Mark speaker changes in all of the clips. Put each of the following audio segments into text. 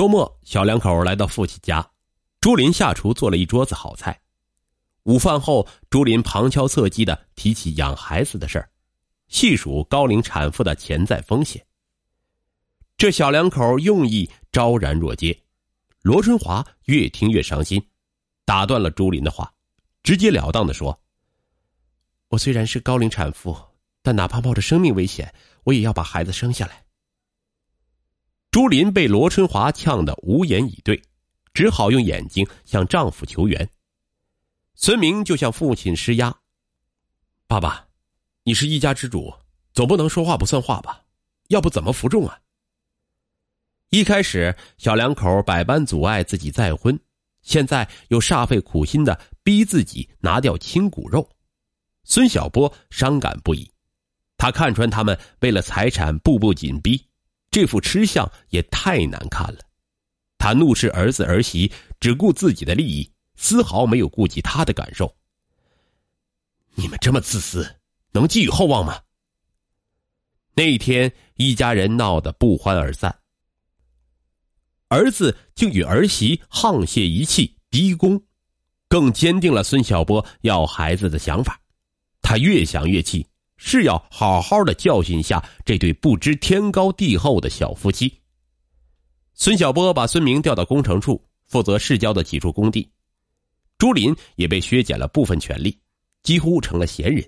Speaker 1: 周末，小两口来到父亲家，朱林下厨做了一桌子好菜。午饭后，朱林旁敲侧击的提起养孩子的事儿，细数高龄产妇的潜在风险。这小两口用意昭然若揭，罗春华越听越伤心，打断了朱林的话，直截了当的说：“我虽然是高龄产妇，但哪怕冒着生命危险，我也要把孩子生下来。”朱林被罗春华呛得无言以对，只好用眼睛向丈夫求援。孙明就向父亲施压：“爸爸，你是一家之主，总不能说话不算话吧？要不怎么服众啊？”一开始，小两口百般阻碍自己再婚，现在又煞费苦心的逼自己拿掉亲骨肉，孙小波伤感不已。他看穿他们为了财产步步紧逼，这副吃相也太难看了。他怒斥儿子儿媳只顾自己的利益。丝毫没有顾及他的感受。你们这么自私，能寄予厚望吗？那一天一家人闹得不欢而散。儿子竟与儿媳沆瀣一气，逼宫，更坚定了孙小波要孩子的想法。他越想越气，是要好好的教训一下这对不知天高地厚的小夫妻。孙小波把孙明调到工程处，负责市郊的几处工地。朱林也被削减了部分权利，几乎成了闲人。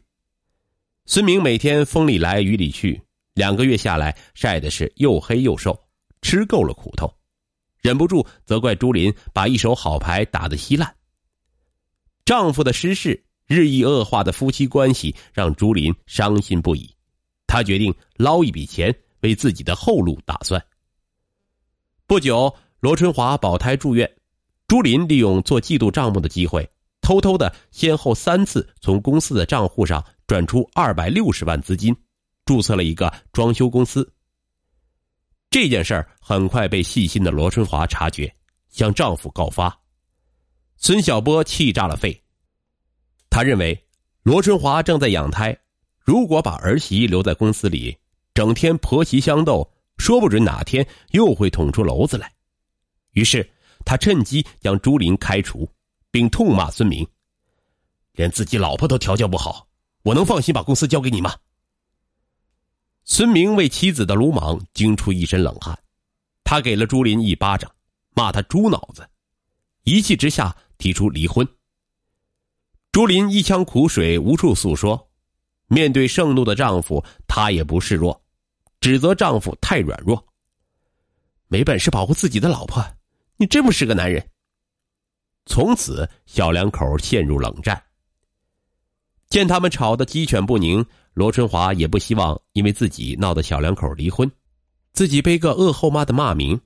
Speaker 1: 孙明每天风里来雨里去，两个月下来晒的是又黑又瘦，吃够了苦头，忍不住责怪朱林把一手好牌打得稀烂。丈夫的失势，日益恶化的夫妻关系让朱林伤心不已，他决定捞一笔钱为自己的后路打算。不久，罗春华保胎住院。朱林利用做季度账目的机会，偷偷的先后三次从公司的账户上转出二百六十万资金，注册了一个装修公司。这件事儿很快被细心的罗春华察觉，向丈夫告发。孙小波气炸了肺，他认为罗春华正在养胎，如果把儿媳留在公司里，整天婆媳相斗，说不准哪天又会捅出篓子来。于是。他趁机将朱林开除，并痛骂孙明：“连自己老婆都调教不好，我能放心把公司交给你吗？”孙明为妻子的鲁莽惊出一身冷汗，他给了朱林一巴掌，骂他猪脑子，一气之下提出离婚。朱林一腔苦水无处诉说，面对盛怒的丈夫，她也不示弱，指责丈夫太软弱，没本事保护自己的老婆。你真不是个男人。从此，小两口陷入冷战。见他们吵得鸡犬不宁，罗春华也不希望因为自己闹得小两口离婚，自己背个恶后妈的骂名。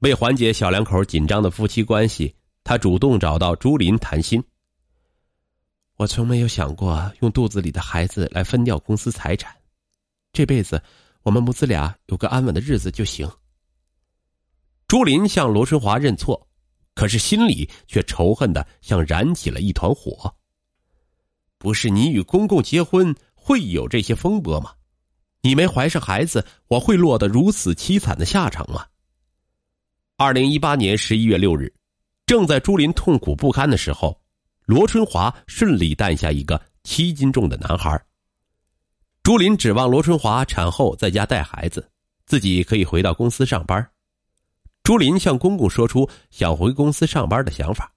Speaker 1: 为缓解小两口紧张的夫妻关系，他主动找到朱林谈心。我从没有想过用肚子里的孩子来分掉公司财产，这辈子我们母子俩有个安稳的日子就行。朱林向罗春华认错，可是心里却仇恨的像燃起了一团火。不是你与公公结婚会有这些风波吗？你没怀上孩子，我会落得如此凄惨的下场吗？二零一八年十一月六日，正在朱林痛苦不堪的时候，罗春华顺利诞下一个七斤重的男孩。朱林指望罗春华产后在家带孩子，自己可以回到公司上班。朱林向公公说出想回公司上班的想法。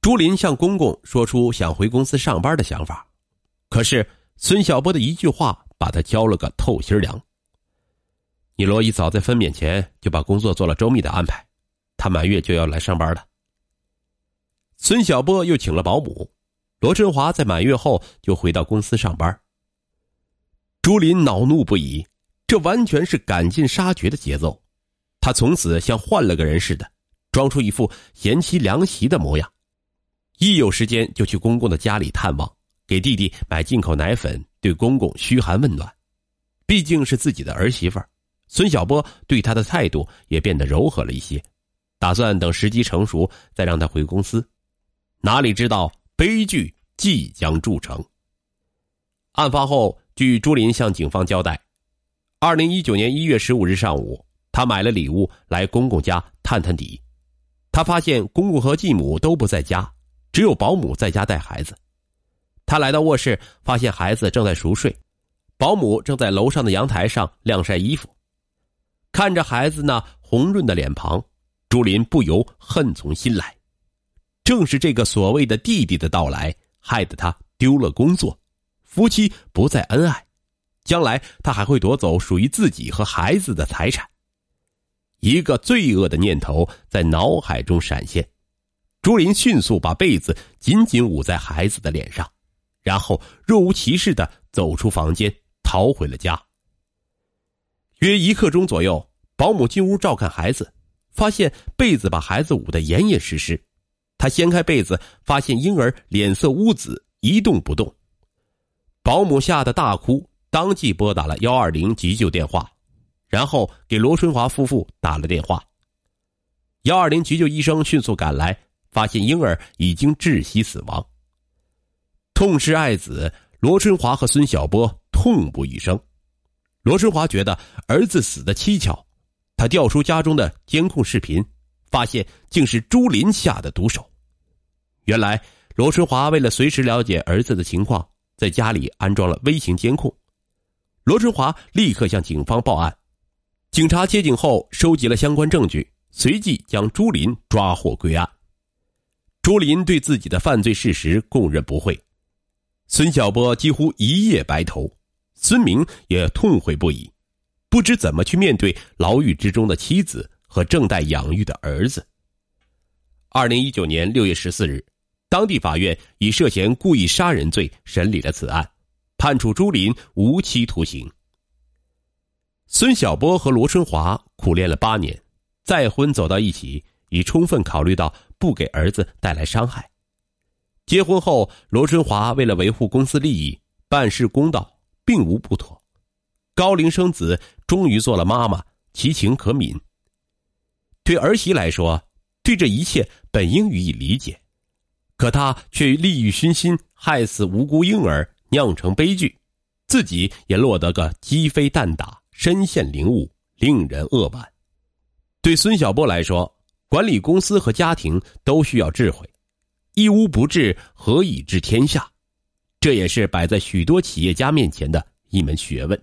Speaker 1: 朱林向公公说出想回公司上班的想法，可是孙小波的一句话把他浇了个透心凉。你罗姨早在分娩前就把工作做了周密的安排，她满月就要来上班了。孙小波又请了保姆，罗振华在满月后就回到公司上班。朱林恼怒不已，这完全是赶尽杀绝的节奏。他从此像换了个人似的，装出一副贤妻良媳的模样，一有时间就去公公的家里探望，给弟弟买进口奶粉，对公公嘘寒问暖。毕竟是自己的儿媳妇，孙小波对他的态度也变得柔和了一些，打算等时机成熟再让他回公司。哪里知道悲剧即将铸成。案发后，据朱林向警方交代，二零一九年一月十五日上午。他买了礼物来公公家探探底。他发现公公和继母都不在家，只有保姆在家带孩子。他来到卧室，发现孩子正在熟睡，保姆正在楼上的阳台上晾晒衣服。看着孩子那红润的脸庞，朱林不由恨从心来。正是这个所谓的弟弟的到来，害得他丢了工作，夫妻不再恩爱，将来他还会夺走属于自己和孩子的财产。一个罪恶的念头在脑海中闪现，朱林迅速把被子紧紧捂在孩子的脸上，然后若无其事的走出房间，逃回了家。约一刻钟左右，保姆进屋照看孩子，发现被子把孩子捂得严严实实。他掀开被子，发现婴儿脸色乌紫，一动不动。保姆吓得大哭，当即拨打了幺二零急救电话，然后给罗春华夫妇打了电话。幺二零急救医生迅速赶来，发现婴儿已经窒息死亡。痛失爱子，罗春华和孙小波痛不欲生。罗春华觉得儿子死的蹊跷，他调出家中的监控视频。发现竟是朱林下的毒手。原来罗春华为了随时了解儿子的情况，在家里安装了微型监控。罗春华立刻向警方报案，警察接警后收集了相关证据，随即将朱林抓获归案。朱林对自己的犯罪事实供认不讳，孙小波几乎一夜白头，孙明也痛悔不已，不知怎么去面对牢狱之中的妻子。和正待养育的儿子。二零一九年六月十四日，当地法院以涉嫌故意杀人罪审理了此案，判处朱林无期徒刑。孙晓波和罗春华苦练了八年，再婚走到一起，已充分考虑到不给儿子带来伤害。结婚后，罗春华为了维护公司利益，办事公道，并无不妥。高龄生子，终于做了妈妈，其情可悯。对儿媳来说，对这一切本应予以理解，可她却利欲熏心，害死无辜婴儿，酿成悲剧，自己也落得个鸡飞蛋打，身陷囹圄，令人扼腕。对孙小波来说，管理公司和家庭都需要智慧，一屋不治，何以治天下？这也是摆在许多企业家面前的一门学问。